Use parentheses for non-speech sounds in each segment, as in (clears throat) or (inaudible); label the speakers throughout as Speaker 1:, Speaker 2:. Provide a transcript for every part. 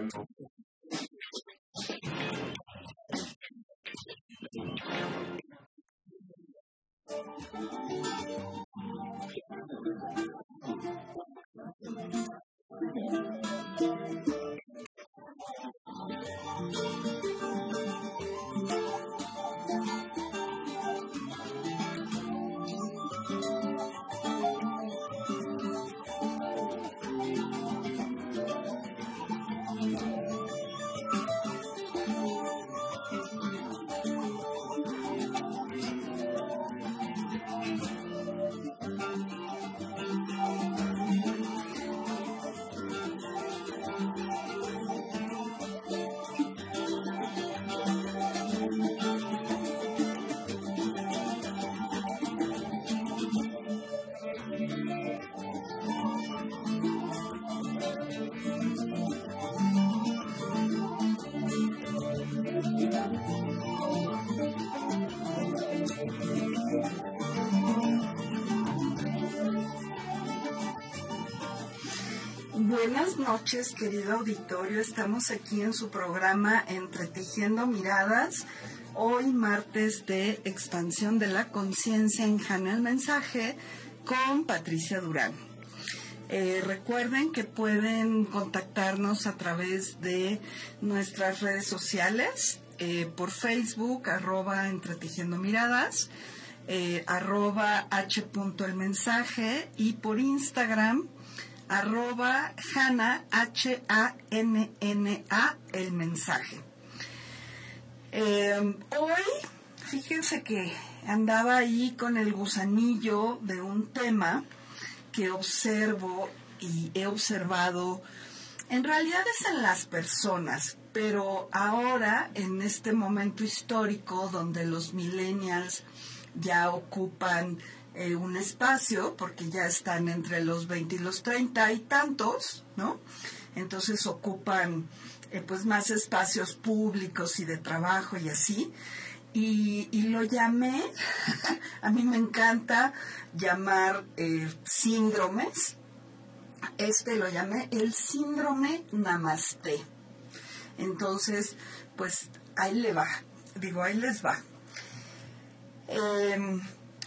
Speaker 1: Buenas noches, querido auditorio. Estamos aquí en su programa Entretejiendo Miradas. Hoy martes de expansión de la conciencia en Jana el Mensaje con Patricia Durán. Eh, recuerden que pueden contactarnos a través de nuestras redes sociales, eh, por Facebook, arroba Entretejiendo Miradas, eh, arroba h. el mensaje y por Instagram, arroba Hanna, H-A-N-N-A, el mensaje. Eh, hoy, fíjense que andaba ahí con el gusanillo de un tema que observo y he observado, en realidad es en las personas, pero ahora, en este momento histórico donde los millennials ya ocupan eh, un espacio, porque ya están entre los 20 y los 30 y tantos, ¿no? Entonces ocupan eh, pues más espacios públicos y de trabajo y así. Y, lo llamé, (laughs) a mí me encanta llamar eh, síndromes. Este lo llamé el síndrome namaste. Entonces, pues ahí le va, digo, ahí les va. Eh,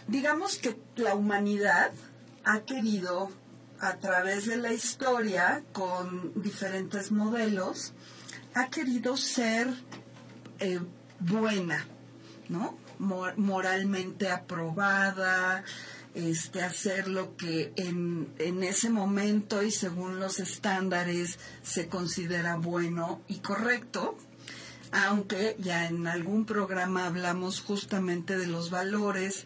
Speaker 1: digamos que la humanidad ha querido a través de la historia con diferentes modelos ha querido ser eh, buena no moralmente aprobada este hacer lo que en, en ese momento y según los estándares se considera bueno y correcto aunque ya en algún programa hablamos justamente de los valores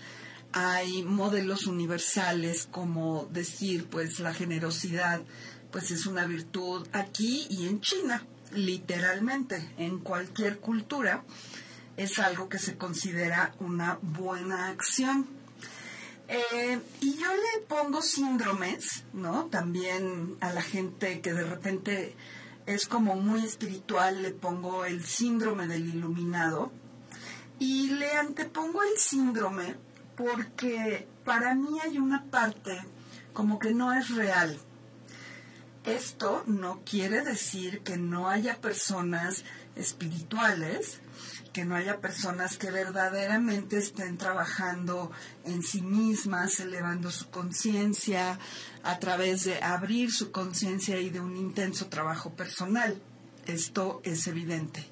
Speaker 1: hay modelos universales como decir pues la generosidad pues es una virtud aquí y en China literalmente. En cualquier cultura es algo que se considera una buena acción. Eh, y yo le pongo síndromes no también a la gente que de repente es como muy espiritual le pongo el síndrome del iluminado. Y le antepongo el síndrome porque para mí hay una parte como que no es real. Esto no quiere decir que no haya personas espirituales, que no haya personas que verdaderamente estén trabajando en sí mismas, elevando su conciencia a través de abrir su conciencia y de un intenso trabajo personal. Esto es evidente.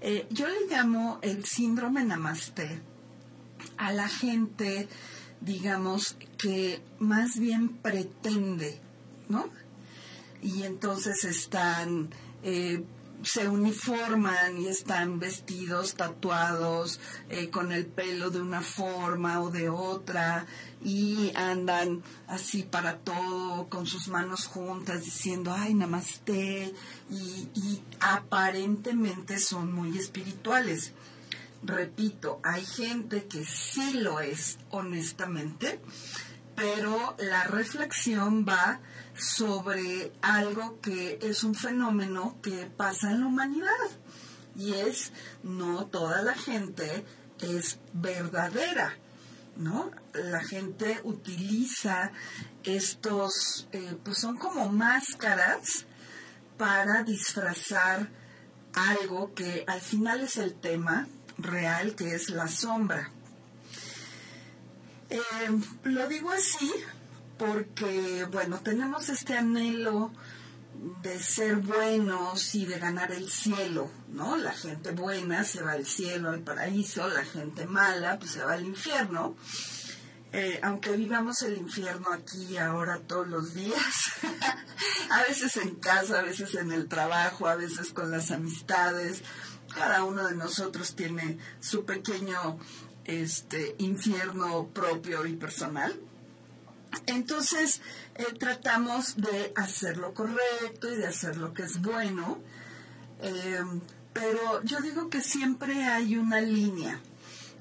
Speaker 1: Eh, yo le llamo el síndrome namaste a la gente, digamos, que más bien pretende, ¿no? Y entonces están, eh, se uniforman y están vestidos, tatuados, eh, con el pelo de una forma o de otra, y andan así para todo, con sus manos juntas, diciendo, ay, namaste, y, y aparentemente son muy espirituales repito, hay gente que sí lo es honestamente, pero la reflexión va sobre algo que es un fenómeno que pasa en la humanidad y es no toda la gente es verdadera, ¿no? La gente utiliza estos, eh, pues son como máscaras para disfrazar algo que al final es el tema real, que es la sombra. Eh, lo digo así porque, bueno, tenemos este anhelo de ser buenos y de ganar el cielo, ¿no? La gente buena se va al cielo, al paraíso, la gente mala pues se va al infierno. Eh, aunque vivamos el infierno aquí ahora todos los días, (laughs) a veces en casa, a veces en el trabajo, a veces con las amistades, cada uno de nosotros tiene su pequeño este infierno propio y personal. Entonces, eh, tratamos de hacer lo correcto y de hacer lo que es bueno, em, pero yo digo que siempre hay una línea.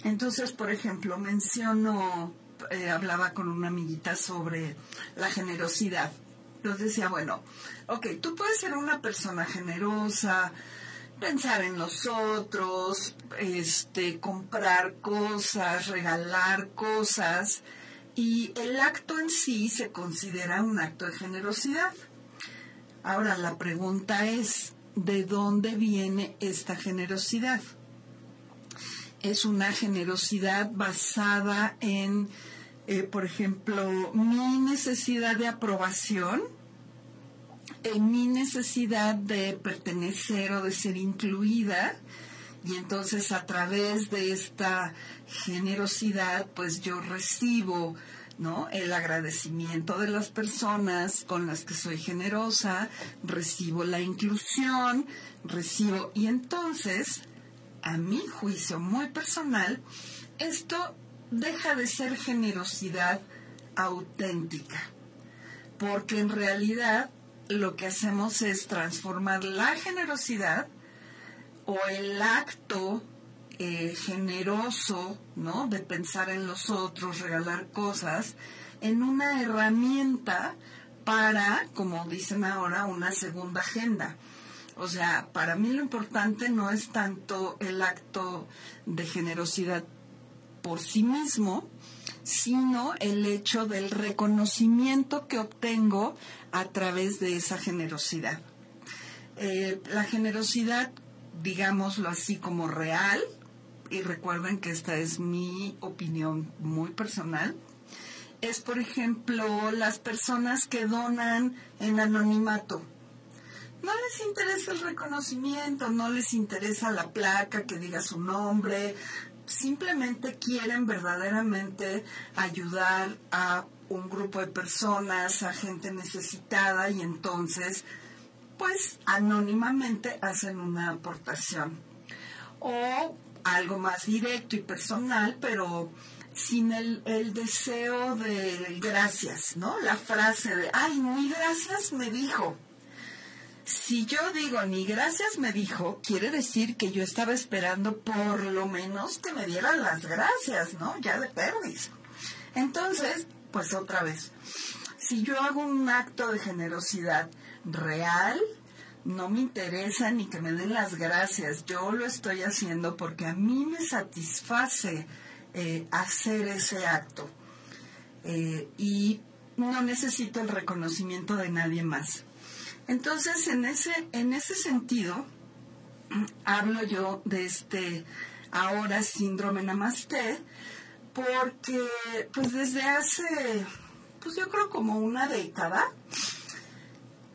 Speaker 1: Entonces, por ejemplo, menciono, eh, hablaba con una amiguita sobre la generosidad. Entonces decía, bueno, ok, tú puedes ser una persona generosa, pensar en los otros, este, comprar cosas, regalar cosas, y el acto en sí se considera un acto de generosidad. Ahora la pregunta es, ¿de dónde viene esta generosidad? Es una generosidad basada en, eh, por ejemplo, mi necesidad de aprobación, en mi necesidad de pertenecer o de ser incluida, y entonces a través de esta generosidad, pues yo recibo ¿no? El agradecimiento de las personas con las que soy generosa, recibo la inclusión, recibo y entonces, a mi juicio muy personal, esto deja de ser generosidad auténtica, porque en realidad lo que hacemos es transformar la generosidad o el acto eh, generoso, ¿no? De pensar en los otros, regalar cosas, en una herramienta para, como dicen ahora, una segunda agenda. O sea, para mí lo importante no es tanto el acto de generosidad por sí mismo, sino el hecho del reconocimiento que obtengo a través de esa generosidad. Eh, la generosidad digámoslo así, como real, y recuerden que esta es mi opinión muy personal, es, por ejemplo, las personas que donan en anonimato. No les interesa el reconocimiento, no les interesa la placa que diga su nombre, simplemente quieren verdaderamente ayudar a un grupo de personas, a gente necesitada y entonces pues anónimamente hacen una aportación. O algo más directo y personal, pero sin el, deseo de gracias, ¿no? La frase de, ay, ni gracias me dijo. Si yo digo ni gracias me dijo, quiere decir que yo estaba esperando por lo menos que me dieran las gracias, ¿no? Ya de perdis. Entonces, pues otra vez, si yo hago un acto de generosidad real, no me interesa ni que me den las gracias. Yo lo estoy haciendo porque a mí me satisface eh, hacer ese acto. Eh, y no necesito el reconocimiento de nadie más. Entonces, en ese, en ese sentido, hablo yo de este ahora síndrome namaste, porque pues desde hace, pues yo creo como una década,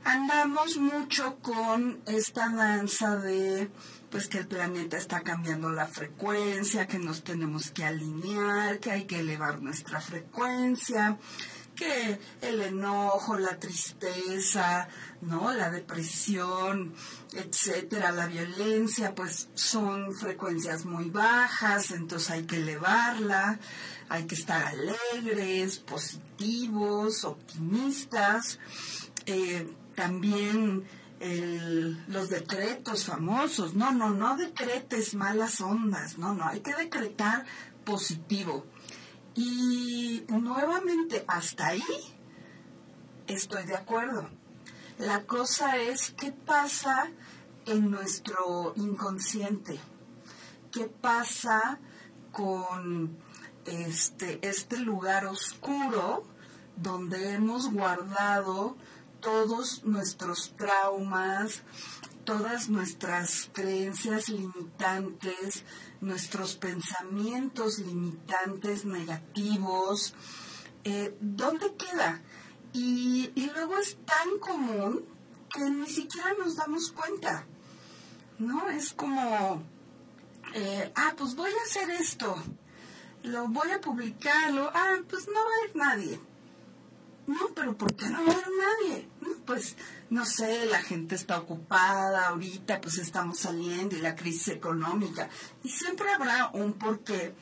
Speaker 1: andamos mucho con esta danza de pues que el planeta está cambiando la frecuencia, que nos tenemos que alinear, que hay que elevar nuestra frecuencia, que el enojo, la tristeza, ¿no? La depresión, etcétera, la violencia, pues son frecuencias muy bajas, entonces hay que elevarla, hay que estar alegres, positivos, optimistas. Eh, también los decretos famosos. No, no, no decretes malas ondas, no, no, hay que decretar positivo. Y nuevamente, hasta ahí estoy de acuerdo. La cosa es qué pasa en nuestro inconsciente, qué pasa con este, este lugar oscuro donde hemos guardado todos nuestros traumas, todas nuestras creencias limitantes, nuestros pensamientos limitantes negativos, eh, ¿dónde queda? Y, y luego es tan común que ni siquiera nos damos cuenta, ¿no? Es como, eh, ah, pues voy a hacer esto, lo voy a publicarlo, ah, pues no va a ir nadie. No, pero ¿por qué no va a ir nadie? Pues no sé, la gente está ocupada ahorita, pues estamos saliendo y la crisis económica. Y siempre habrá un porqué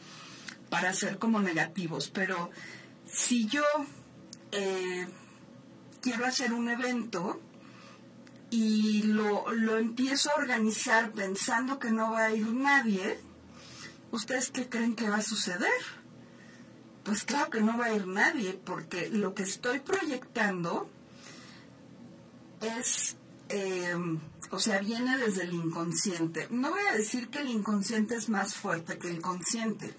Speaker 1: para ser como negativos, pero si yo eh, quiero hacer un evento y lo, lo empiezo a organizar pensando que no va a ir nadie, ¿ustedes qué creen que va a suceder? Pues claro que no va a ir nadie, porque lo que estoy proyectando es, eh, o sea, viene desde el inconsciente. No voy a decir que el inconsciente es más fuerte que el consciente,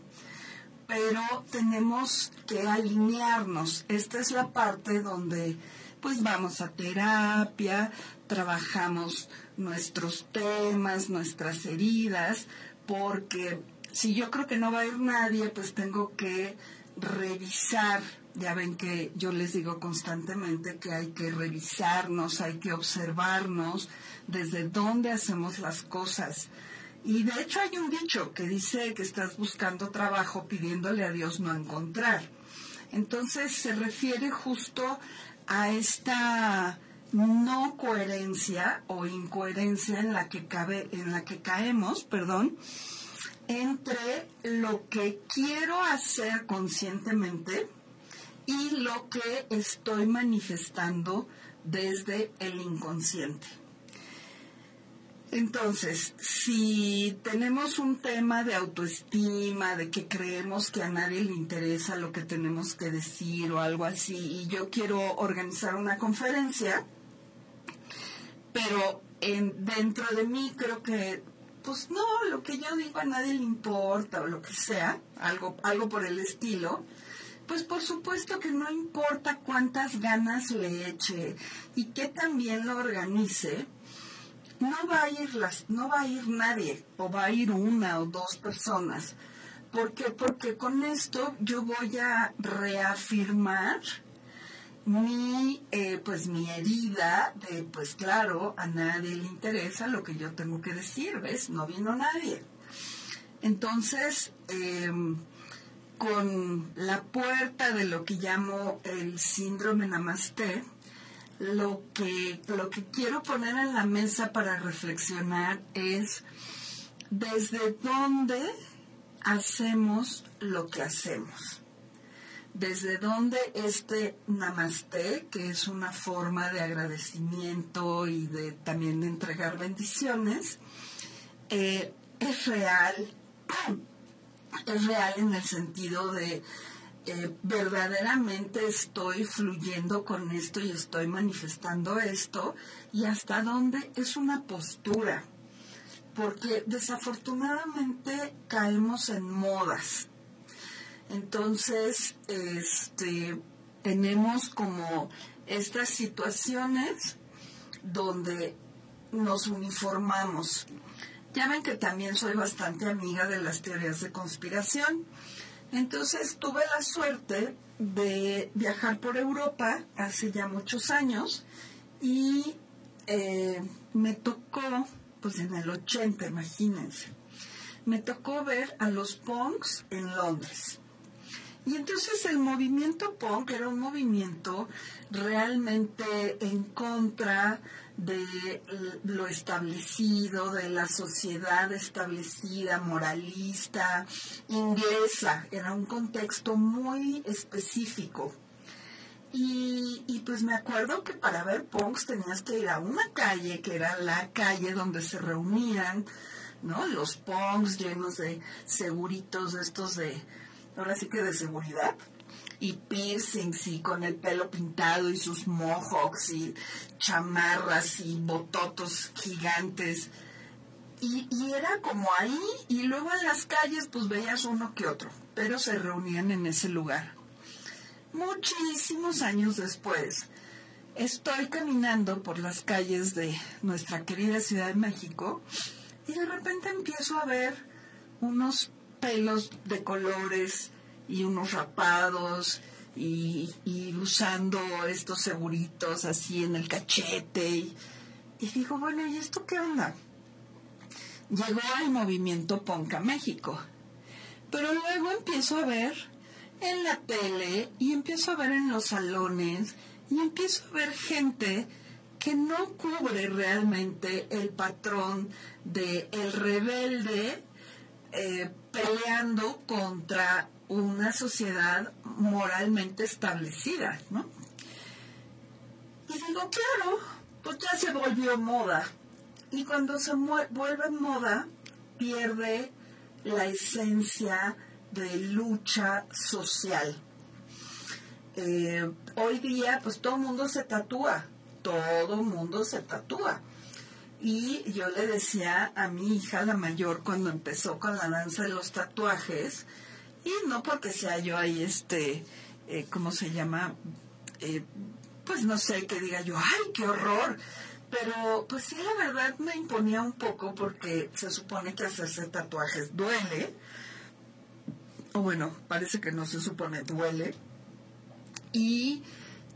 Speaker 1: pero tenemos que alinearnos. Esta es la parte donde pues vamos a terapia, trabajamos nuestros temas, nuestras heridas, porque si yo creo que no va a ir nadie, pues tengo que revisar, ya ven que yo les digo constantemente que hay que revisarnos, hay que observarnos desde dónde hacemos las cosas. Y de hecho hay un dicho que dice que estás buscando trabajo pidiéndole a Dios no encontrar. Entonces se refiere justo a esta no coherencia o incoherencia en la que cabe, en la que caemos, perdón, entre lo que quiero hacer conscientemente y lo que estoy manifestando desde el inconsciente. Entonces, si tenemos un tema de autoestima, de que creemos que a nadie le interesa lo que tenemos que decir o algo así, y yo quiero organizar una conferencia, pero en, dentro de mí creo que pues no, lo que yo digo a nadie le importa o lo que sea, algo, algo por el estilo, pues por supuesto que no importa cuántas ganas le eche y que también lo organice, no va a ir no va a ir nadie, o va a ir una o dos personas. ¿Por qué? Porque con esto yo voy a reafirmar mi, eh, pues mi herida de, pues claro, a nadie le interesa lo que yo tengo que decir, ¿ves? No vino nadie. Entonces, em, con la puerta de lo que llamo el síndrome Namaste, lo que, lo que quiero poner en la mesa para reflexionar es desde dónde hacemos lo que hacemos. Desde donde este namaste, que es una forma de agradecimiento y de también de entregar bendiciones, eh, es real, (clears throat) es real en el sentido de eh, verdaderamente estoy fluyendo con esto y estoy manifestando esto y hasta dónde es una postura, porque desafortunadamente caemos en modas entonces, este, tenemos como estas situaciones donde nos uniformamos. Ya ven que también soy bastante amiga de las teorías de conspiración. Entonces tuve la suerte de viajar por Europa hace ya muchos años y eh, me tocó, pues en el 80, imagínense, me tocó ver a los punks en Londres. Y entonces el movimiento punk era un movimiento realmente en contra de lo establecido, de la sociedad establecida, moralista, inglesa. Era un contexto muy específico. Y, y, pues me acuerdo que para ver punks tenías que ir a una calle, que era la calle donde se reunían, ¿no? Los punks llenos de seguritos estos de ahora sí que de seguridad, y piercings y con el pelo pintado y sus mohawks y chamarras y bototos gigantes. Y, y, era como ahí, y luego en las calles pues veías uno que otro, pero se reunían en ese lugar. Muchísimos años después, estoy caminando por las calles de nuestra querida Ciudad de México y de repente empiezo a ver unos pelos de colores y unos rapados y, usando estos seguritos así en el cachete. Y, digo, bueno, ¿y esto qué onda? Llegó el movimiento Ponca México. Pero luego empiezo a ver en la tele y empiezo a ver en los salones y empiezo a ver gente que no cubre realmente el patrón de el rebelde eh, peleando contra una sociedad moralmente establecida, ¿no? Y digo, claro, pues ya se volvió moda. Y cuando se vuelve moda, pierde la esencia de lucha social. Eh, hoy día, pues todo el mundo se tatúa, todo el mundo se tatúa. Y yo le decía a mi hija, la mayor, cuando empezó con la danza de los tatuajes, y no porque sea yo ahí, este, eh, ¿cómo se llama? Eh, pues no sé, que diga yo, ¡ay, qué horror! Pero pues sí, la verdad me imponía un poco porque se supone que hacerse tatuajes duele. O bueno, parece que no se supone duele. Y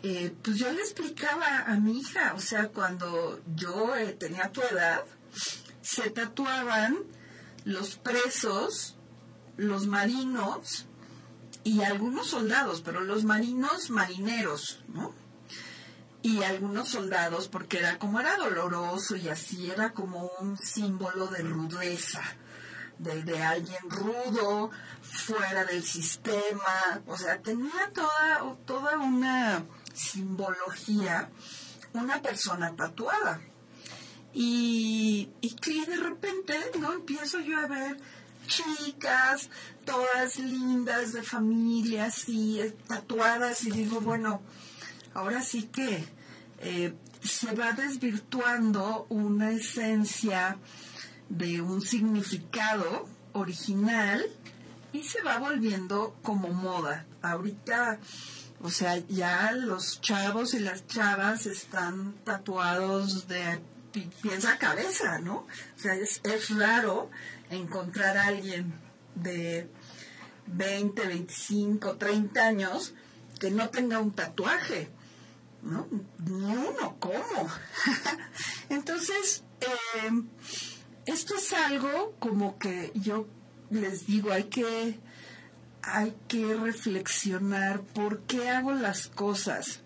Speaker 1: eh, pues yo le explicaba a mi hija, o sea, cuando yo tenía tu edad, se tatuaban los presos los marinos y algunos soldados, pero los marinos marineros, ¿no? Y algunos soldados, porque era como era doloroso y así, era como un símbolo de rudeza, de, de alguien rudo, fuera del sistema, o sea, tenía toda, toda una simbología, una persona tatuada. Y, y que de repente, ¿no? Empiezo yo a ver chicas, todas lindas, de familia, así, eh, tatuadas, y digo, bueno, ahora sí que eh, se va desvirtuando una esencia de un significado original y se va volviendo como moda. Ahorita, o sea, ya los chavos y las chavas están tatuados de pies a cabeza, ¿no? O sea, es, es raro encontrar a alguien de 20, 25, 30 años que no tenga un tatuaje, ¿no? Ni uno, ¿cómo? (laughs) Entonces, em, esto es algo como que yo les digo, hay que, hay que reflexionar por qué hago las cosas.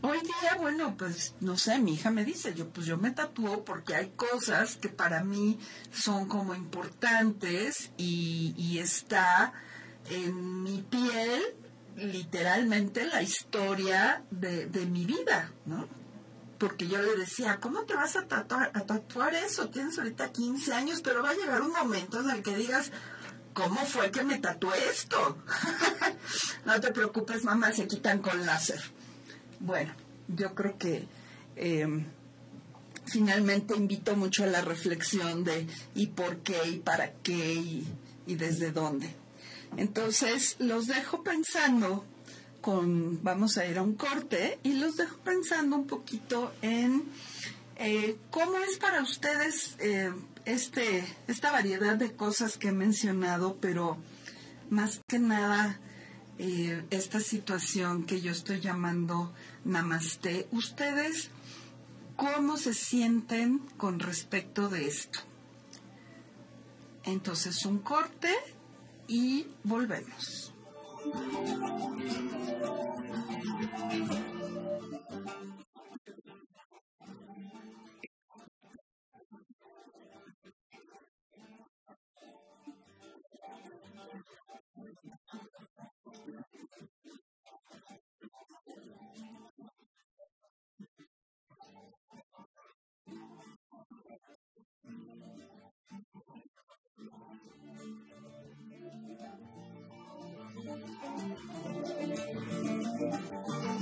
Speaker 1: Hoy día, bueno, pues no sé, mi hija me dice, yo pues yo me tatúo porque hay cosas que para mí son como importantes y, está en mi piel literalmente la historia de, de mi vida, ¿no? Porque yo le decía, ¿cómo te vas a tatuar, a tatuar eso? Tienes ahorita 15 años, pero va a llegar un momento en el que digas, ¿cómo fue que me tatué esto? (laughs) no te preocupes, mamá, se quitan con láser. Bueno, yo creo que em, finalmente invito mucho a la reflexión de y por qué y para qué y, desde dónde. Entonces, los dejo pensando con, vamos a ir a un corte y los dejo pensando un poquito en eh, cómo es para ustedes eh, este, esta variedad de cosas que he mencionado, pero más que nada eh, esta situación que yo estoy llamando namaste. ¿Ustedes cómo se sienten con respecto de esto? Entonces un corte y volvemos.
Speaker 2: Thank you.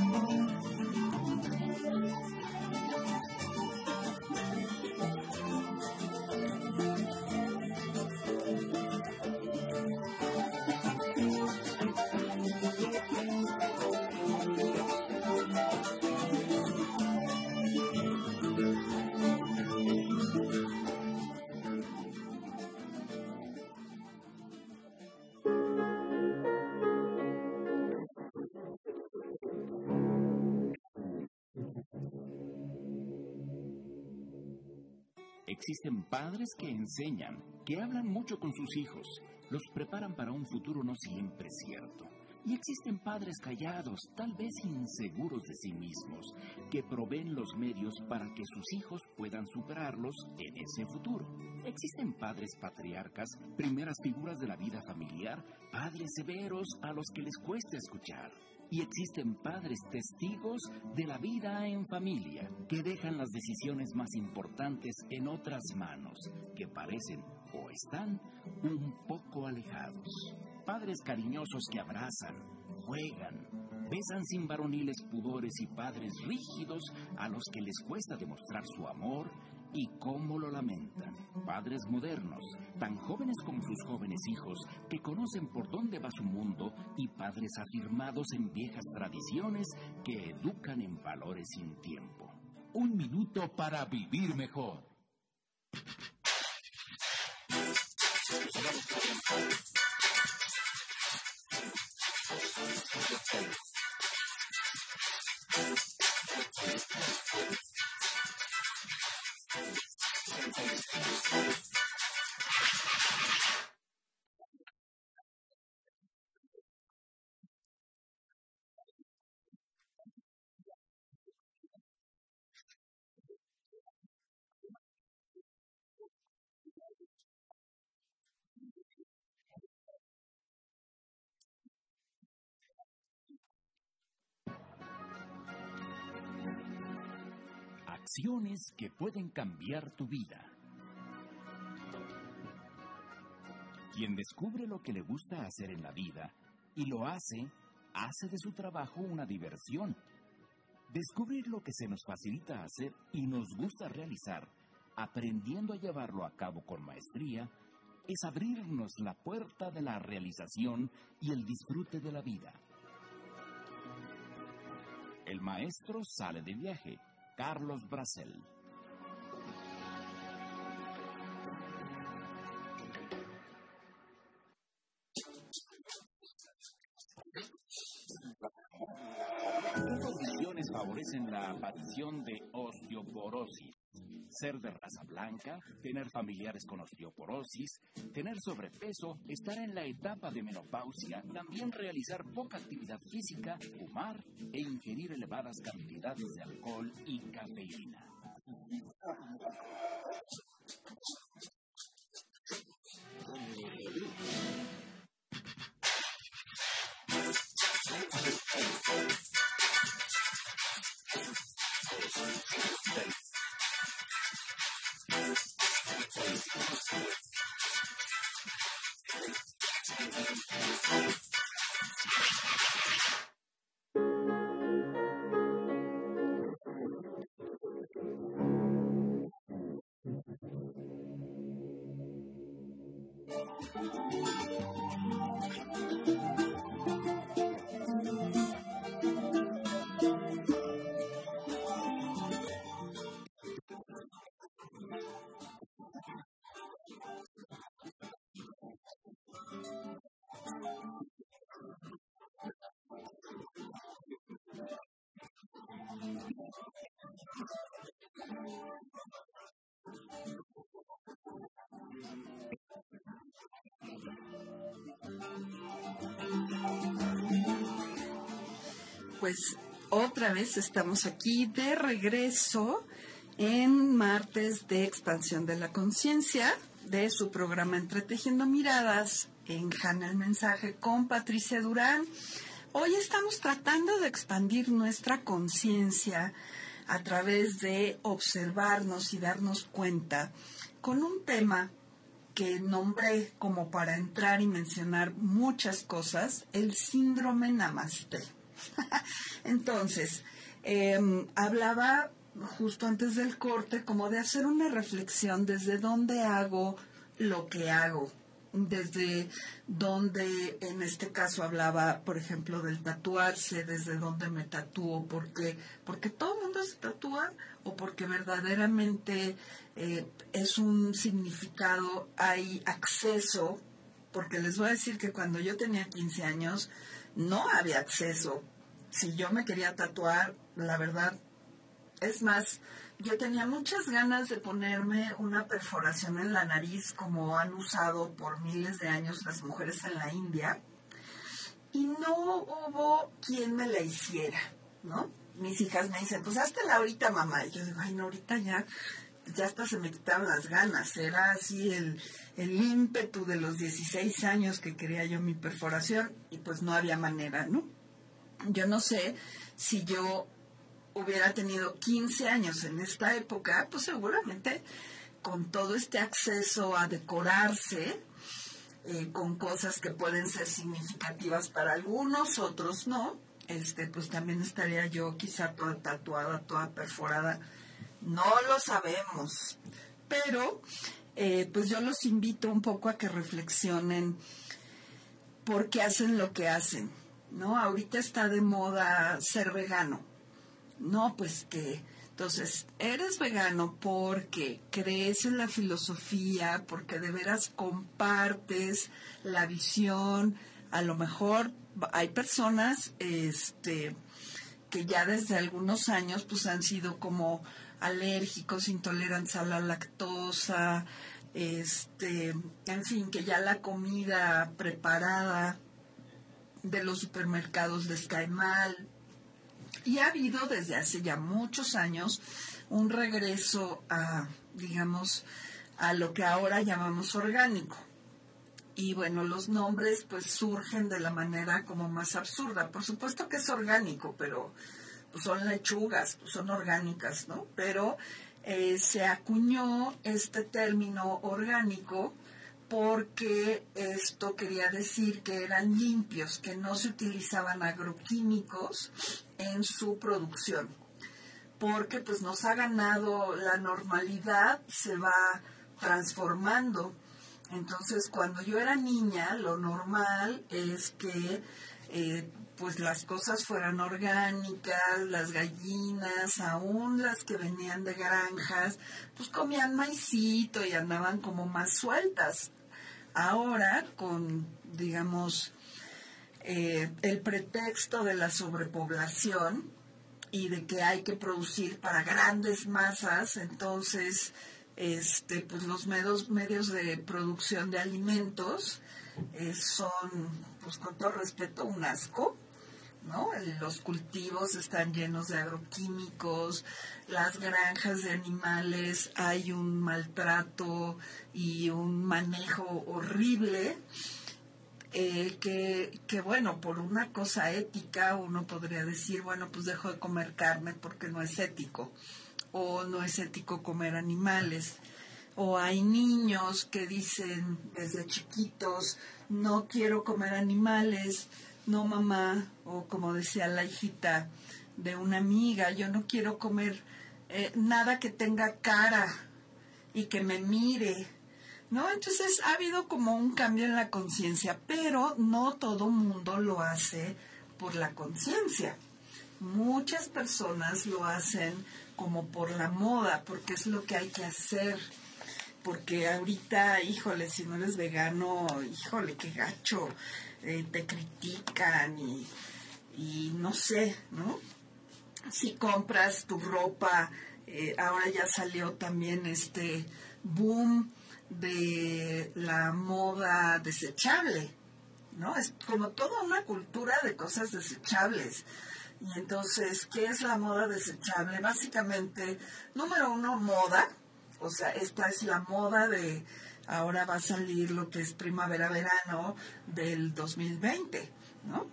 Speaker 2: Padres que enseñan, que hablan mucho con sus hijos, los preparan para un futuro no siempre cierto. Y existen padres callados, tal vez inseguros de sí mismos, que proveen los medios para que sus hijos puedan superarlos en ese futuro. Existen padres patriarcas, primeras figuras de la vida familiar, padres severos a los que les cuesta escuchar. Y existen padres testigos de la vida en familia, que dejan las decisiones más importantes en otras manos, que parecen o están un poco alejados. Padres cariñosos que abrazan, juegan, besan sin varoniles pudores y padres rígidos a los que les cuesta demostrar su amor y cómo lo lamentan. Padres modernos, tan jóvenes como sus jóvenes hijos, que conocen por dónde va su mundo y padres afirmados en viejas tradiciones que educan en valores sin tiempo. Un minuto para vivir mejor. Que pueden cambiar tu vida. Quien descubre lo que le gusta hacer en la vida y lo hace, hace de su trabajo una diversión. Descubrir lo que se nos facilita hacer y nos gusta realizar, aprendiendo a llevarlo a cabo con maestría, es abrirnos la puerta de la realización y el disfrute de la vida. El maestro sale de viaje Carlos Bracel. ¿Qué condiciones favorecen la aparición de osteoporosis? Ser de raza blanca, tener familiares con osteoporosis, tener sobrepeso, estar en la etapa de menopausia, también realizar poca actividad física, fumar e ingerir elevadas cantidades de alcohol y cafeína.
Speaker 1: Pues otra vez estamos aquí de regreso en martes de expansión de la conciencia de su programa Entretejiendo Miradas en Hanna el Mensaje con Patricia Durán. Hoy estamos tratando de expandir nuestra conciencia a través de observarnos y darnos cuenta con un tema que nombré como para entrar y mencionar muchas cosas, el síndrome Namaste. (laughs) Entonces, em, hablaba justo antes del corte como de hacer una reflexión desde dónde hago lo que hago, desde donde en este caso hablaba, por ejemplo, del tatuarse, desde dónde me tatúo, porque, porque todo el mundo se tatúa o porque verdaderamente eh, es un significado, hay acceso, porque les voy a decir que cuando yo tenía 15 años no había acceso. Si yo me quería tatuar, la verdad, es más, yo tenía muchas ganas de ponerme una perforación en la nariz como han usado por miles de años las mujeres en la India y no hubo quien me la hiciera, ¿no? Mis hijas me dicen, pues la ahorita, mamá. Y yo digo, ay, no, ahorita ya, ya hasta se me quitaron las ganas. Era así el, el ímpetu de los 16 años que quería yo mi perforación y pues no había manera, ¿no? Yo no sé si yo hubiera tenido 15 años en esta época, pues seguramente con todo este acceso a decorarse, eh, con cosas que pueden ser significativas para algunos, otros no, este, pues también estaría yo quizá toda tatuada, toda perforada. No lo sabemos, pero eh, pues yo los invito un poco a que reflexionen por qué hacen lo que hacen, ¿no? Ahorita está de moda ser vegano no, pues que... Entonces, eres vegano porque crees en la filosofía, porque de veras compartes la visión. A lo mejor hay personas este, que ya desde algunos años pues han sido como alérgicos, intolerantes a la lactosa, este, en fin, que ya la comida preparada de los supermercados les cae mal, y ha habido desde hace ya muchos años un regreso a, digamos, a lo que ahora llamamos orgánico. Y bueno, los nombres pues surgen de la manera como más absurda. Por supuesto que es orgánico, pero pues, son lechugas, pues, son orgánicas, ¿no? Pero eh, se acuñó este término orgánico porque esto quería decir que eran limpios, que no se utilizaban agroquímicos en su producción, porque pues nos ha ganado la normalidad, se va transformando. Entonces, cuando yo era niña, lo normal es que eh, pues las cosas fueran orgánicas, las gallinas, aún las que venían de granjas, pues comían maicito y andaban como más sueltas. Ahora, con, digamos, eh, el pretexto de la sobrepoblación y de que hay que producir para grandes masas, entonces, este, pues los medios, medios de producción de alimentos eh, son, pues con todo respeto, un asco. ¿No? Los cultivos están llenos de agroquímicos, las granjas de animales hay un maltrato y un manejo horrible. Eh, que, que, bueno, por una cosa ética uno podría decir, bueno, pues dejo de comer carne porque no es ético, o no es ético comer animales, o hay niños que dicen desde chiquitos, no quiero comer animales, no mamá, o como decía la hijita de una amiga, yo no quiero comer eh, nada que tenga cara y que me mire, ¿no? Entonces ha habido como un cambio en la conciencia, pero no todo mundo lo hace por la conciencia. Muchas personas lo hacen como por la moda, porque es lo que hay que hacer. Porque ahorita, híjole, si no eres vegano, híjole, qué gacho, eh, te critican y, y no sé, ¿no? Si compras tu ropa, eh, ahora ya salió también este boom de la moda desechable, ¿no? Es como toda una cultura de cosas desechables. Y entonces, ¿qué es la moda desechable? Básicamente, número uno, moda. O sea, esta es la moda de, ahora va a salir lo que es primavera-verano del 2020, ¿no?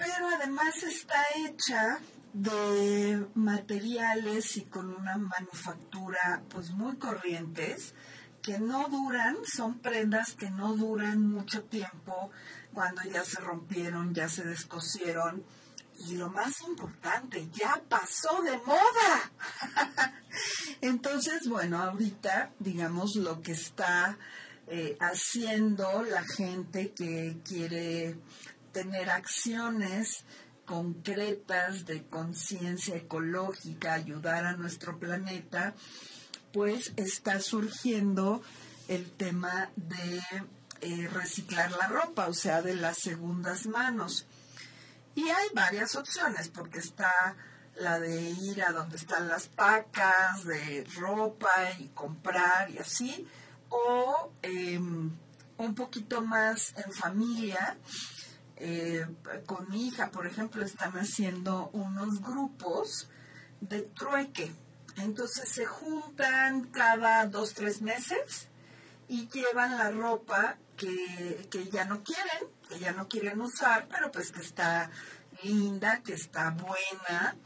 Speaker 1: Pero además está hecha de materiales y con una manufactura pues muy corrientes que no duran, son prendas que no duran mucho tiempo cuando ya se rompieron, ya se descosieron. Y lo más importante, ya pasó de moda. (laughs) Entonces, bueno, ahorita, digamos, lo que está eh, haciendo la gente que quiere tener acciones concretas de conciencia ecológica, ayudar a nuestro planeta, pues está surgiendo el tema de eh, reciclar la ropa, o sea, de las segundas manos. Y hay varias opciones, porque está la de ir a donde están las pacas de ropa y comprar y así, o em, un poquito más en familia. Eh, con mi hija, por ejemplo, están haciendo unos grupos de trueque. Entonces se juntan cada dos, tres meses y llevan la ropa que, que ya no quieren, que ya no quieren usar, pero pues que está linda, que está buena,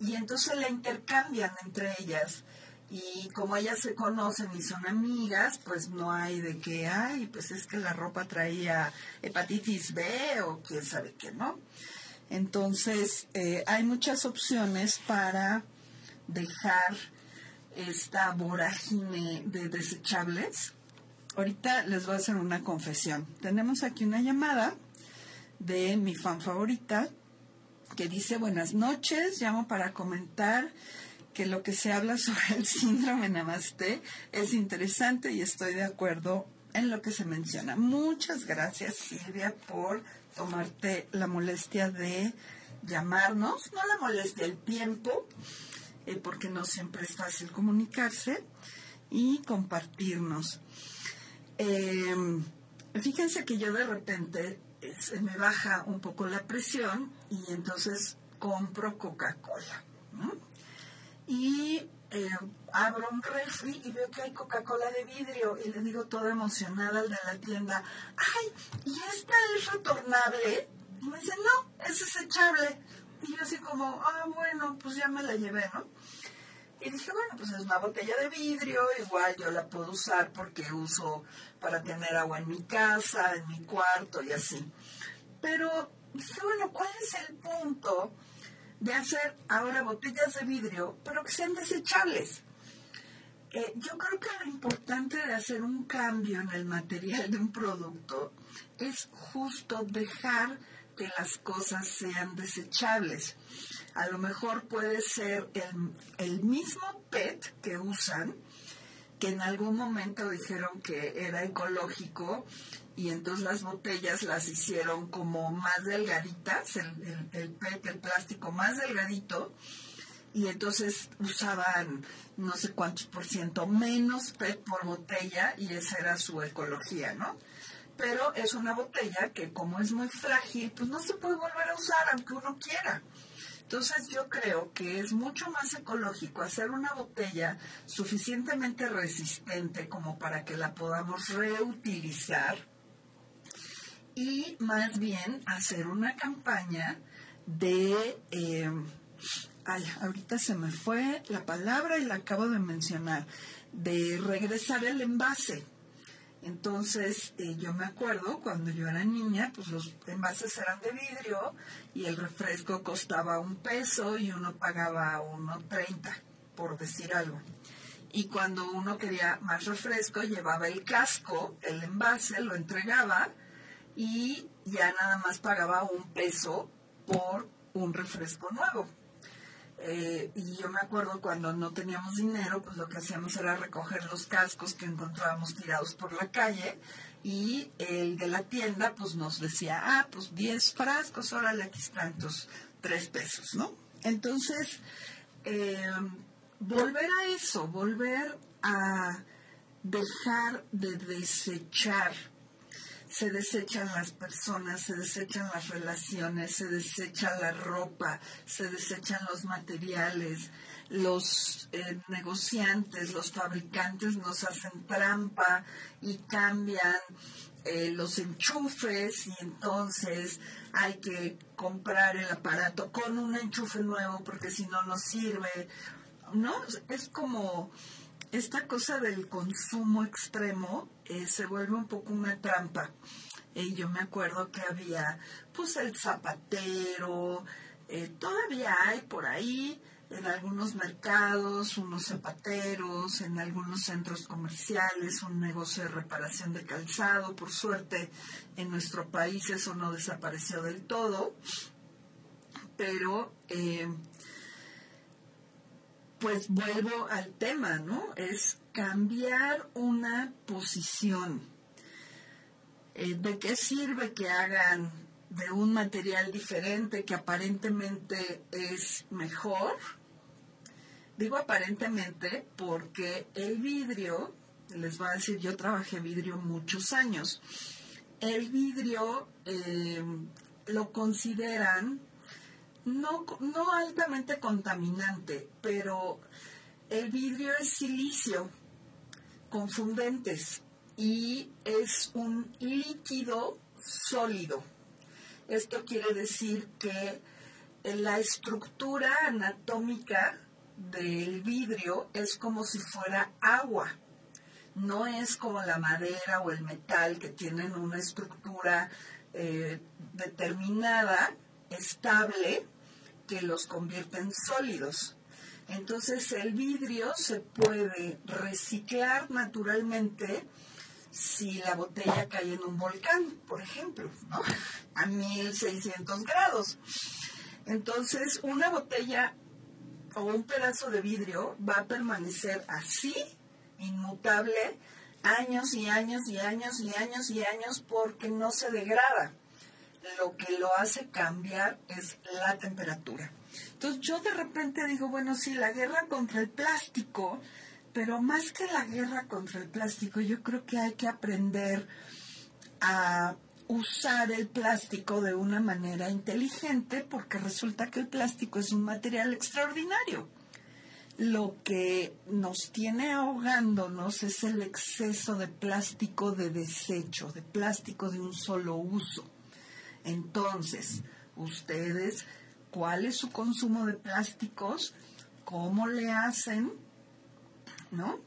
Speaker 1: y entonces la intercambian entre ellas. Y como ellas se conocen y son amigas, pues no hay de que, ay, pues es que la ropa traía hepatitis B o quién sabe qué, ¿no? Entonces, eh, hay muchas opciones para dejar esta vorágine de desechables. Ahorita les voy a hacer una confesión. Tenemos aquí una llamada de mi fan favorita, que dice buenas noches, llamo para comentar que lo que se habla (laughs) sobre el síndrome Namaste es interesante y estoy de acuerdo en lo que se menciona. Muchas gracias Silvia por tomarte la molestia de llamarnos, no la molestia, el tiempo, eh, porque no siempre es fácil comunicarse y compartirnos. Em, fíjense que yo de repente se me baja un poco la presión y entonces compro Coca-Cola. Y eh, abro un refri y veo que hay Coca-Cola de vidrio y le digo toda emocionada al de la tienda, ay, ¿y esta es retornable? Y me dice, no, es desechable. Y yo así como, ah, bueno, pues ya me la llevé, ¿no? Y dije, bueno, pues es una botella de vidrio, igual yo la puedo usar porque uso para tener agua en mi casa, en mi cuarto y así. Pero dije, bueno, ¿cuál es el punto de hacer ahora botellas de vidrio, pero que sean desechables? Eh, yo creo que lo importante de hacer un cambio en el material de un producto es justo dejar que las cosas sean desechables. A lo mejor puede ser el, el mismo PET que usan, que en algún momento dijeron que era ecológico y entonces las botellas las hicieron como más delgaditas, el, el, el plástico más delgadito, y entonces usaban no sé cuántos por ciento menos PET por botella y esa era su ecología, ¿no? Pero es una botella que como es muy frágil, pues no se puede volver a usar aunque uno quiera. Entonces yo creo que es mucho más ecológico hacer una botella suficientemente resistente como para que la podamos reutilizar y más bien hacer una campaña de... Eh, ay, ahorita se me fue la palabra y la acabo de mencionar, de regresar el envase. Entonces, eh, yo me acuerdo cuando yo era niña, pues los envases eran de vidrio y el refresco costaba un peso y uno pagaba uno treinta, por decir algo. Y cuando uno quería más refresco, llevaba el casco, el envase, lo entregaba y ya nada más pagaba un peso por un refresco nuevo. Eh, y yo me acuerdo cuando no teníamos dinero, pues lo que hacíamos era recoger los cascos que encontrábamos tirados por la calle y el de la tienda pues nos decía, ah, pues 10 frascos, órale, aquí están tus 3 pesos, ¿no? Entonces, eh, volver a eso, volver a dejar de desechar se desechan las personas, se desechan las relaciones, se desecha la ropa, se desechan los materiales, los eh, negociantes, los fabricantes nos hacen trampa y cambian eh, los enchufes y entonces hay que comprar el aparato con un enchufe nuevo porque si no no sirve. ¿No? Es como esta cosa del consumo extremo eh, se vuelve un poco una trampa. Y yo me acuerdo que había, pues, el zapatero, eh, todavía hay por ahí en algunos mercados unos zapateros, en algunos centros comerciales, un negocio de reparación de calzado. Por suerte, en nuestro país eso no desapareció del todo, pero eh, pues vuelvo al tema, ¿no? Es cambiar una posición. Eh, ¿De qué sirve que hagan de un material diferente que aparentemente es mejor. Digo aparentemente porque el vidrio, les voy a decir, yo trabajé vidrio muchos años. El vidrio eh, lo consideran no, no altamente contaminante, pero el vidrio es silicio con fundentes y es un líquido sólido. Esto quiere decir que la estructura anatómica del vidrio es como si fuera agua. No es como la madera o el metal que tienen una estructura eh, determinada, estable, que los convierte en sólidos. Entonces el vidrio se puede reciclar naturalmente si la botella cae en un volcán, por ejemplo, ¿no? a 1600 grados. Entonces una botella o un pedazo de vidrio va a permanecer así, inmutable, años y años y años y años y años porque no se degrada. Lo que lo hace cambiar es la temperatura. Entonces yo de repente digo, bueno, sí, la guerra contra el plástico, pero más que la guerra contra el plástico, yo creo que hay que aprender a usar el plástico de una manera inteligente porque resulta que el plástico es un material extraordinario. Lo que nos tiene ahogándonos es el exceso de plástico de desecho, de plástico de un solo uso. Entonces, ustedes cuál es su consumo de plásticos, cómo le hacen, ¿no?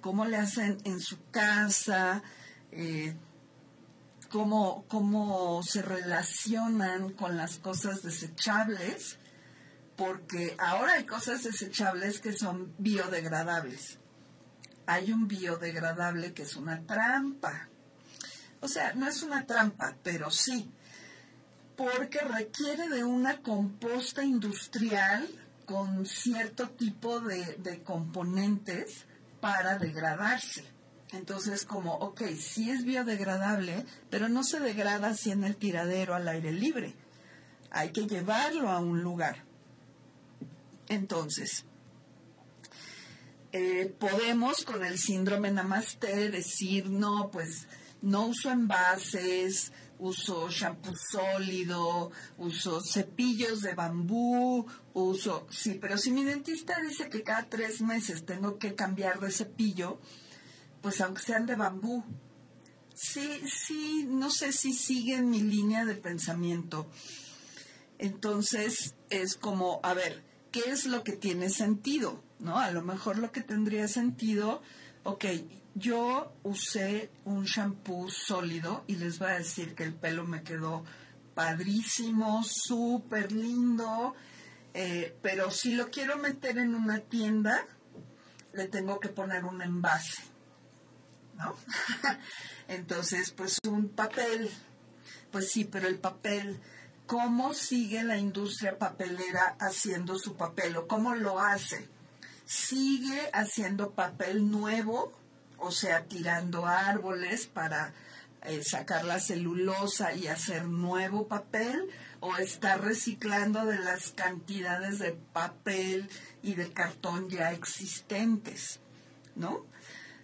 Speaker 1: Cómo le hacen en su casa, eh, cómo, cómo se relacionan con las cosas desechables, porque ahora hay cosas desechables que son biodegradables. Hay un biodegradable que es una trampa. O sea, no es una trampa, pero sí porque requiere de una composta industrial con cierto tipo de, componentes para degradarse. Entonces, como, ok, sí es biodegradable, pero no se degrada así en el tiradero al aire libre. Hay que llevarlo a un lugar. Entonces, eh, podemos con el síndrome Namaste decir, no, pues no uso envases, uso shampoo sólido, uso cepillos de bambú, uso, sí, pero si mi dentista dice que cada tres meses tengo que cambiar de cepillo, pues aunque sean de bambú, sí, sí, no sé si siguen mi línea de pensamiento. Entonces es como, a ver, ¿qué es lo que tiene sentido? ¿No? A lo mejor lo que tendría sentido, ok, yo usé un shampoo sólido y les voy a decir que el pelo me quedó padrísimo, súper lindo, eh, pero si lo quiero meter en una tienda, le tengo que poner un envase, ¿no? (laughs) Entonces, pues un papel, pues sí, pero el papel, ¿cómo sigue la industria papelera haciendo su papel o cómo lo hace? ¿Sigue haciendo papel nuevo? O sea, tirando árboles para eh, sacar la celulosa y hacer nuevo papel, o está reciclando de las cantidades de papel y de cartón ya existentes, ¿no?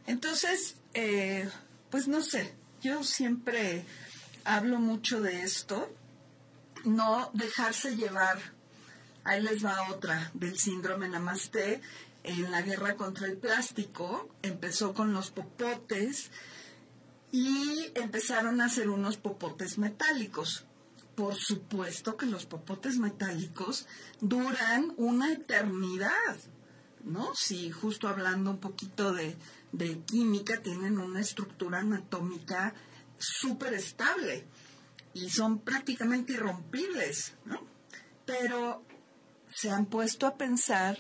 Speaker 1: Entonces, eh, pues no sé, yo siempre hablo mucho de esto, no dejarse llevar, ahí les va otra del síndrome Namaste, en la guerra contra el plástico, empezó con los popotes y empezaron a hacer unos popotes metálicos. Por supuesto que los popotes metálicos duran una eternidad, ¿no? Si justo hablando un poquito de, química, tienen una estructura anatómica súper estable y son prácticamente irrompibles, ¿no? Pero se han puesto a pensar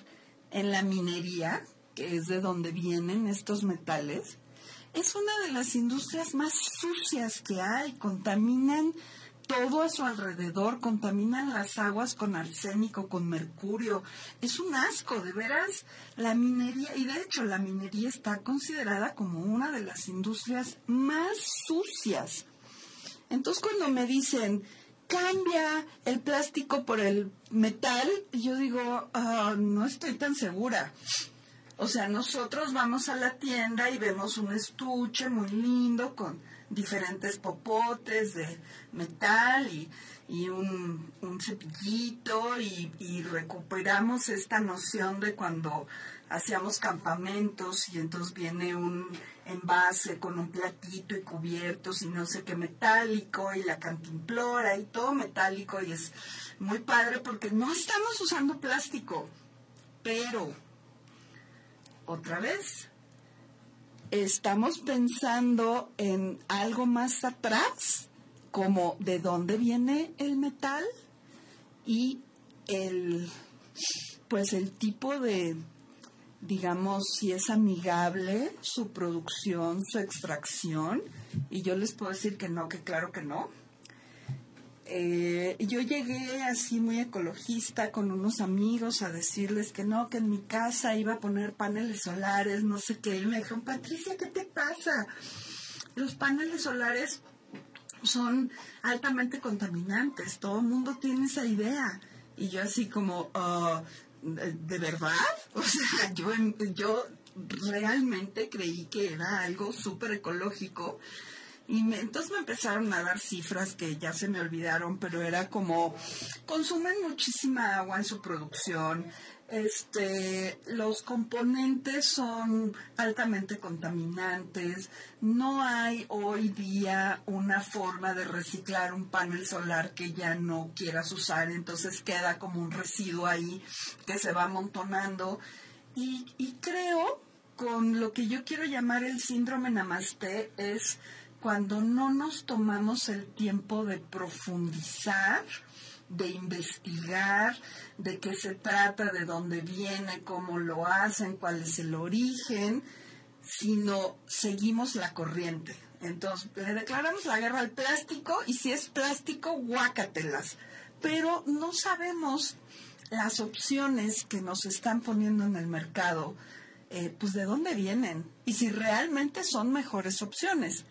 Speaker 1: en la minería, que es de donde vienen estos metales, es una de las industrias más sucias que hay. Contaminan todo a su alrededor, contaminan las aguas con arsénico, con mercurio. Es un asco, de veras. La minería, y de hecho la minería está considerada como una de las industrias más sucias. Entonces cuando me dicen cambia el plástico por el metal, yo digo, ah, no estoy tan segura. O sea, nosotros vamos a la tienda y vemos un estuche muy lindo con diferentes popotes de metal y, un, cepillito y, y, recuperamos esta noción de cuando hacíamos campamentos y entonces viene un envase con un platito y cubiertos y no sé qué metálico y la cantimplora y todo metálico y es muy padre porque no estamos usando plástico, pero otra vez estamos pensando en algo más atrás, como de dónde viene el metal y el pues el tipo de digamos si es amigable su producción, su extracción y yo les puedo decir que no, que claro que no eh, yo llegué así muy ecologista con unos amigos a decirles que no, que en mi casa iba a poner paneles solares, no sé qué. Y me dijeron, Patricia, ¿qué te pasa? Los paneles solares son altamente contaminantes, todo el mundo tiene esa idea. Y yo así como, ah, ¿de verdad? (laughs) O sea, yo, yo realmente creí que era algo súper ecológico y entonces me empezaron a dar cifras que ya se me olvidaron, pero era como, consumen muchísima agua en su producción, este, los componentes son altamente contaminantes, no hay hoy día una forma de reciclar un panel solar que ya no quieras usar, entonces queda como un residuo ahí que se va amontonando. Y, y creo, con lo que yo quiero llamar el síndrome Namaste, es cuando no nos tomamos el tiempo de profundizar, de investigar, de qué se trata, de dónde viene, cómo lo hacen, cuál es el origen, sino seguimos la corriente. Entonces, le declaramos la guerra al plástico y si es plástico, guácatelas. Pero no sabemos las opciones que nos están poniendo en el mercado, eh, pues de dónde vienen y si realmente son mejores opciones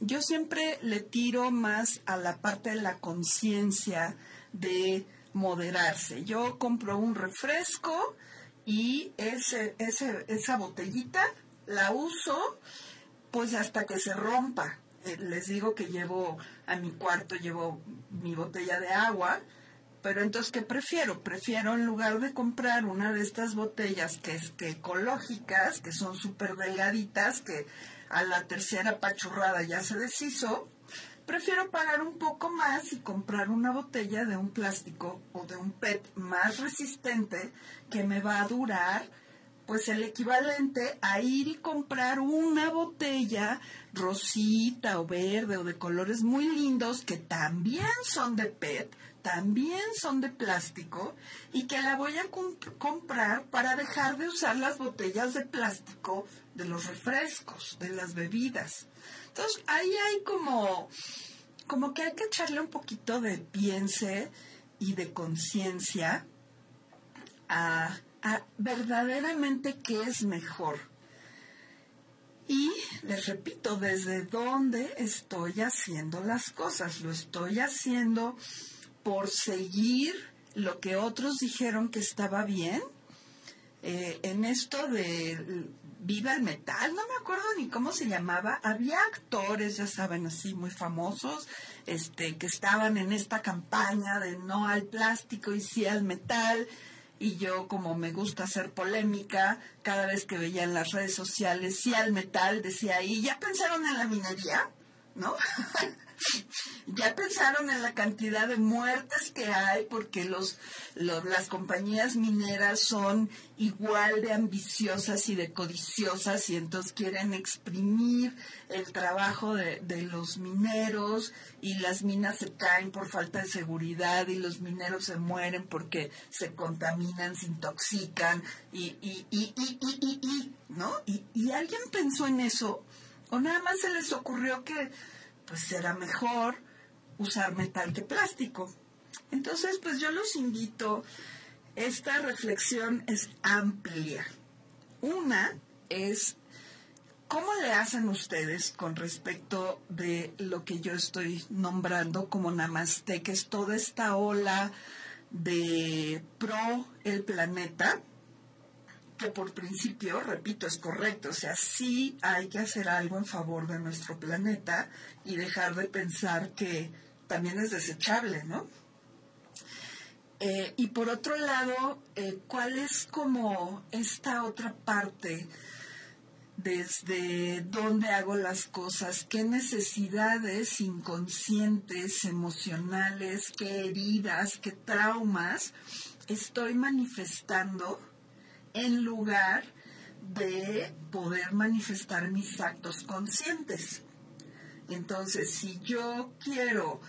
Speaker 1: yo siempre le tiro más a la parte de la conciencia de moderarse. Yo compro un refresco y ese, ese, esa botellita la uso pues hasta que se rompa. Eh, les digo que llevo a mi cuarto, llevo mi botella de agua, pero entonces, ¿qué prefiero? Prefiero en lugar de comprar una de estas botellas que es que ecológicas, que son súper delgaditas, que a la tercera pachurrada ya se deshizo, prefiero pagar un poco más y comprar una botella de un plástico o de un PET más resistente que me va a durar pues el equivalente a ir y comprar una botella rosita o verde o de colores muy lindos que también son de PET, también son de plástico y que la voy a comprar para dejar de usar las botellas de plástico de los refrescos, de las bebidas. Entonces, ahí hay como, como que hay que echarle un poquito de piense y de conciencia a, verdaderamente qué es mejor. Y les repito, desde dónde estoy haciendo las cosas. Lo estoy haciendo por seguir lo que otros dijeron que estaba bien. Eh, en esto de Viva el Metal, no me acuerdo ni cómo se llamaba, había actores, ya saben, así muy famosos, este, que estaban en esta campaña de no al plástico y sí al metal, y yo como me gusta hacer polémica, cada vez que veía en las redes sociales sí al metal, decía ahí, ¿ya pensaron en la minería? ¿No? (laughs) ya pensaron en la cantidad de muertes que hay porque los, las compañías mineras son igual de ambiciosas y de codiciosas y entonces quieren exprimir el trabajo de, los mineros y las minas se caen por falta de seguridad y los mineros se mueren porque se contaminan, se intoxican y, y, y, y, y, y ¿no? Y, y alguien pensó en eso o nada más se les ocurrió que pues será mejor usar metal que plástico. Entonces, pues yo los invito, esta reflexión es amplia. Una es ¿Cómo le hacen ustedes con respecto de lo que yo estoy nombrando como Namaste, que es toda esta ola de pro el planeta? Que por principio, repito, es correcto. O sea, sí hay que hacer algo en favor de nuestro planeta y dejar de pensar que también es desechable, ¿no? Eh, y por otro lado, eh, ¿cuál es como esta otra parte? Desde dónde hago las cosas, qué necesidades inconscientes, emocionales, qué heridas, qué traumas estoy manifestando en lugar de poder manifestar mis actos conscientes. Entonces, si yo quiero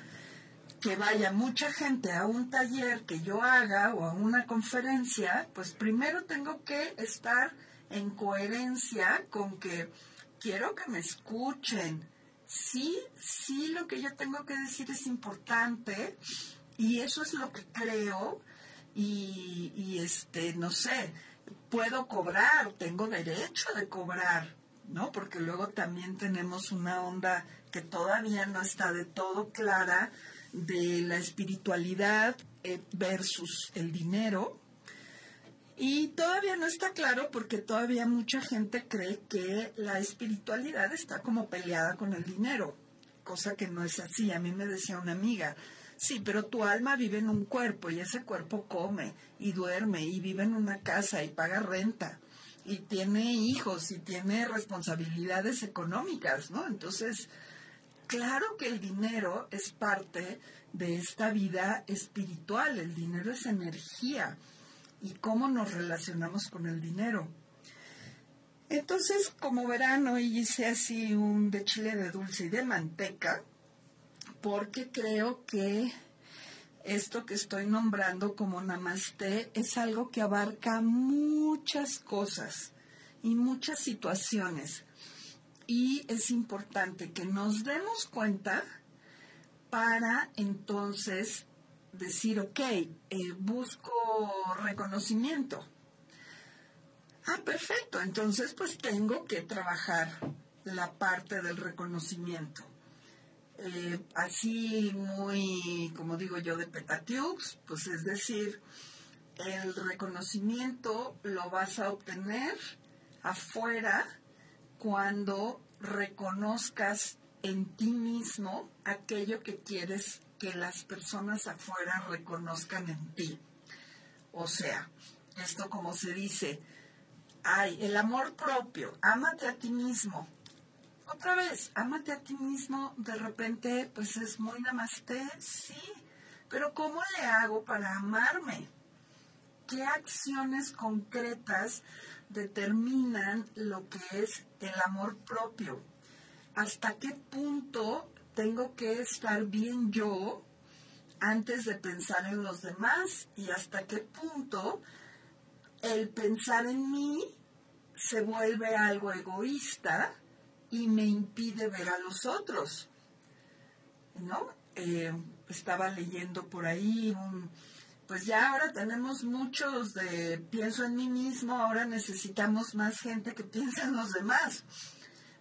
Speaker 1: que vaya mucha gente a un taller que yo haga o a una conferencia, pues primero tengo que estar en coherencia con que quiero que me escuchen. Sí, sí, lo que yo tengo que decir es importante y eso es lo que creo y, este, no sé, puedo cobrar, tengo derecho de cobrar, ¿no? Porque luego también tenemos una onda que todavía no está de todo clara de la espiritualidad eh, versus el dinero. Y todavía no está claro porque todavía mucha gente cree que la espiritualidad está como peleada con el dinero, cosa que no es así. A mí me decía una amiga, Sí, pero tu alma vive en un cuerpo y ese cuerpo come y duerme y vive en una casa y paga renta y tiene hijos y tiene responsabilidades económicas, ¿no? Entonces, claro que el dinero es parte de esta vida espiritual, el dinero es energía y cómo nos relacionamos con el dinero. Entonces, como verán, hoy hice así un de chile de dulce y de manteca, porque creo que esto que estoy nombrando como namaste es algo que abarca muchas cosas y muchas situaciones. Y es importante que nos demos cuenta para entonces decir, ok, eh, busco reconocimiento. Ah, perfecto, entonces pues tengo que trabajar la parte del reconocimiento. Eh, así muy, como digo yo, de petatiux, pues es decir, el reconocimiento lo vas a obtener afuera cuando reconozcas en ti mismo aquello que quieres que las personas afuera reconozcan en ti. O sea, esto como se dice, hay el amor propio, ámate a ti mismo, otra vez, ámate a ti mismo, de repente, pues es muy namaste, sí, pero ¿cómo le hago para amarme? ¿Qué acciones concretas determinan lo que es el amor propio? ¿Hasta qué punto tengo que estar bien yo antes de pensar en los demás? ¿Y hasta qué punto el pensar en mí se vuelve algo egoísta y me impide ver a los otros. ¿No? Eh, estaba leyendo por ahí pues ya ahora tenemos muchos de pienso en mí mismo, ahora necesitamos más gente que piensa en los demás.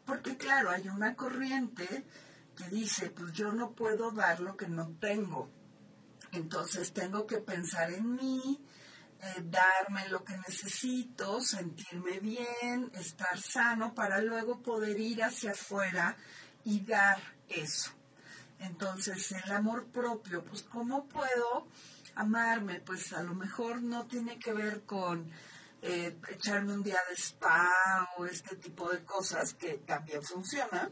Speaker 1: Porque claro, hay una corriente que dice, pues yo no puedo dar lo que no tengo. Entonces tengo que pensar en mí, eh, darme lo que necesito, sentirme bien, estar sano para luego poder ir hacia afuera y dar eso. Entonces, el amor propio, pues ¿cómo puedo amarme? Pues a lo mejor no tiene que ver con eh, echarme un día de spa o este tipo de cosas que también funciona,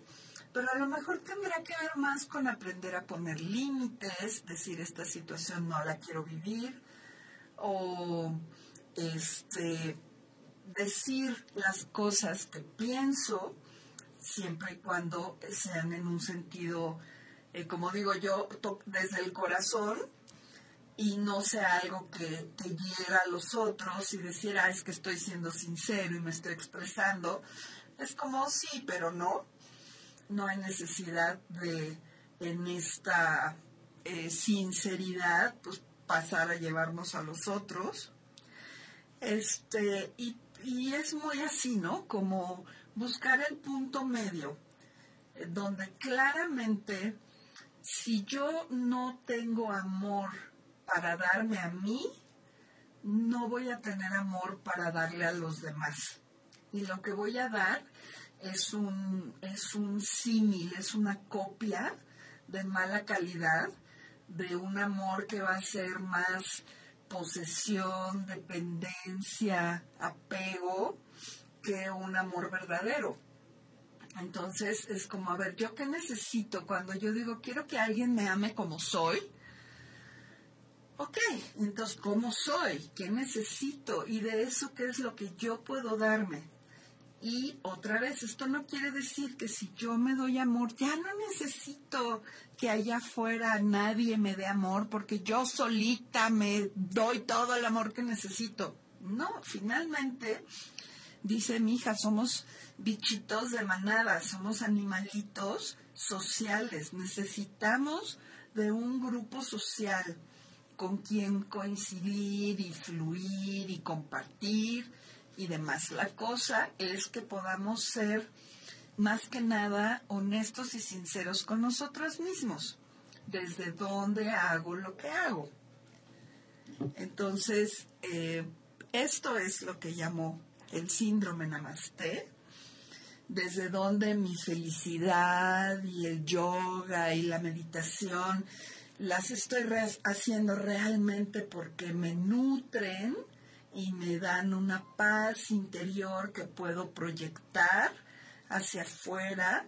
Speaker 1: pero a lo mejor tendrá que ver más con aprender a poner límites, decir esta situación no la quiero vivir, o este, decir las cosas que pienso, siempre y cuando sean en un sentido, eh, como digo yo, desde el corazón y no sea algo que te hiera a los otros y decir, ah, es que estoy siendo sincero y me estoy expresando. Es como sí, pero no. No hay necesidad de, en esta eh, sinceridad, pues pasar a llevarnos a los otros. Este, y, y es muy así, ¿no? Como buscar el punto medio, eh, donde claramente si yo no tengo amor para darme a mí, no voy a tener amor para darle a los demás. Y lo que voy a dar es un, es un símil, es una copia de mala calidad de un amor que va a ser más posesión, dependencia, apego, que un amor verdadero. Entonces es como, a ver, ¿yo qué necesito cuando yo digo, quiero que alguien me ame como soy? Ok, entonces, ¿cómo soy? ¿Qué necesito? Y de eso, ¿qué es lo que yo puedo darme? Y otra vez, esto no quiere decir que si yo me doy amor, ya no necesito que allá afuera nadie me dé amor porque yo solita me doy todo el amor que necesito. No, finalmente, dice mi hija, somos bichitos de manada, somos animalitos sociales, necesitamos de un grupo social con quien coincidir y fluir y compartir y demás. La cosa es que podamos ser más que nada honestos y sinceros con nosotros mismos, desde dónde hago lo que hago. Entonces, eh, esto es lo que llamo el síndrome Namaste, desde donde mi felicidad y el yoga y la meditación las estoy haciendo realmente porque me nutren y me dan una paz interior que puedo proyectar hacia afuera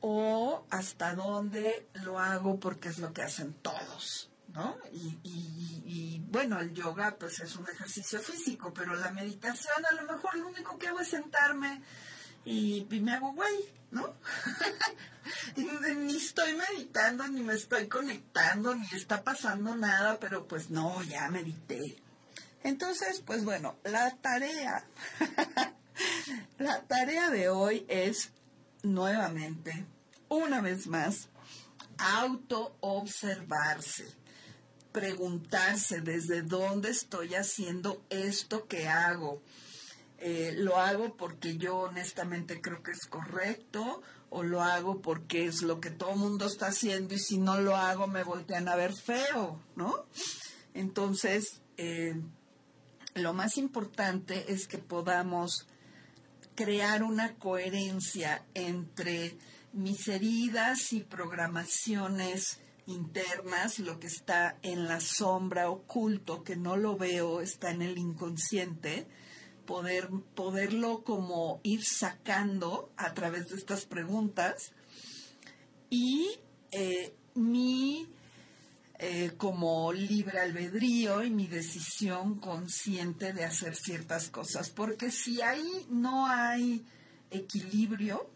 Speaker 1: o hasta dónde lo hago porque es lo que hacen todos, ¿no? Y, bueno, el yoga pues es un ejercicio físico, pero la meditación a lo mejor lo único que hago es sentarme y, y me hago güey, ¿no? (laughs) ni estoy meditando, ni me estoy conectando, ni está pasando nada, pero pues no, ya medité. Entonces, pues bueno, la tarea, (laughs) la tarea de hoy es nuevamente, una vez más, auto-observarse, preguntarse desde dónde estoy haciendo esto que hago. Eh, lo hago porque yo honestamente creo que es correcto o lo hago porque es lo que todo el mundo está haciendo y si no lo hago me voltean a ver feo, ¿no? Entonces, eh, lo más importante es que podamos crear una coherencia entre mis heridas y programaciones internas, lo que está en la sombra oculto, que no lo veo, está en el inconsciente, poder, poderlo como ir sacando a través de estas preguntas. Y eh, mi eh, como libre albedrío y mi decisión consciente de hacer ciertas cosas. Porque si ahí no hay equilibrio,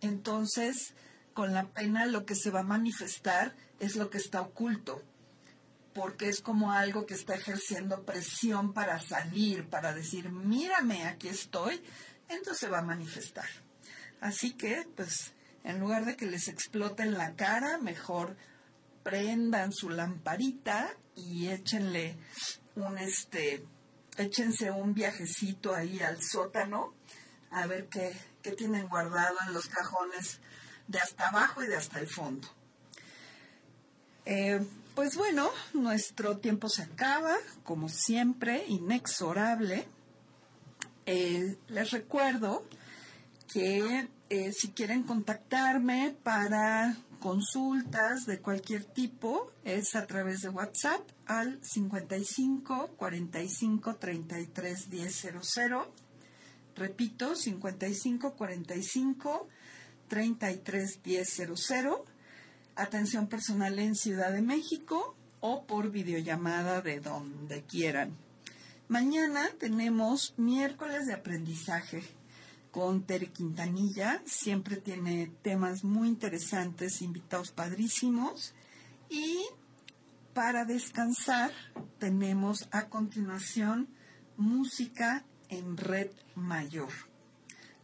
Speaker 1: entonces con la pena lo que se va a manifestar es lo que está oculto, porque es como algo que está ejerciendo presión para salir, para decir, mírame, aquí estoy, entonces se va a manifestar. Así que, pues, en lugar de que les explote en la cara, mejor prendan su lamparita y échenle un este, échense un viajecito ahí al sótano a ver qué, qué tienen guardado en los cajones de hasta abajo y de hasta el fondo. Eh, pues bueno, nuestro tiempo se acaba, como siempre, inexorable. Eh, les recuerdo que eh, si quieren contactarme para consultas de cualquier tipo es a través de WhatsApp al 55 45 33 10 00. Repito, 55 45 33 10 00. Atención personal en Ciudad de México o por videollamada de donde quieran. Mañana tenemos miércoles de aprendizaje con Tere Quintanilla. Siempre tiene temas muy interesantes, invitados padrísimos. Y para descansar tenemos a continuación música en red mayor.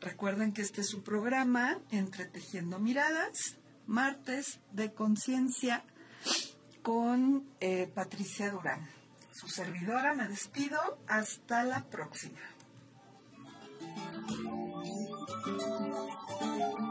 Speaker 1: Recuerden que este es su programa Entretejiendo Miradas, martes de conciencia con eh, Patricia Durán. Su servidora, me despido. Hasta la próxima. Thank you.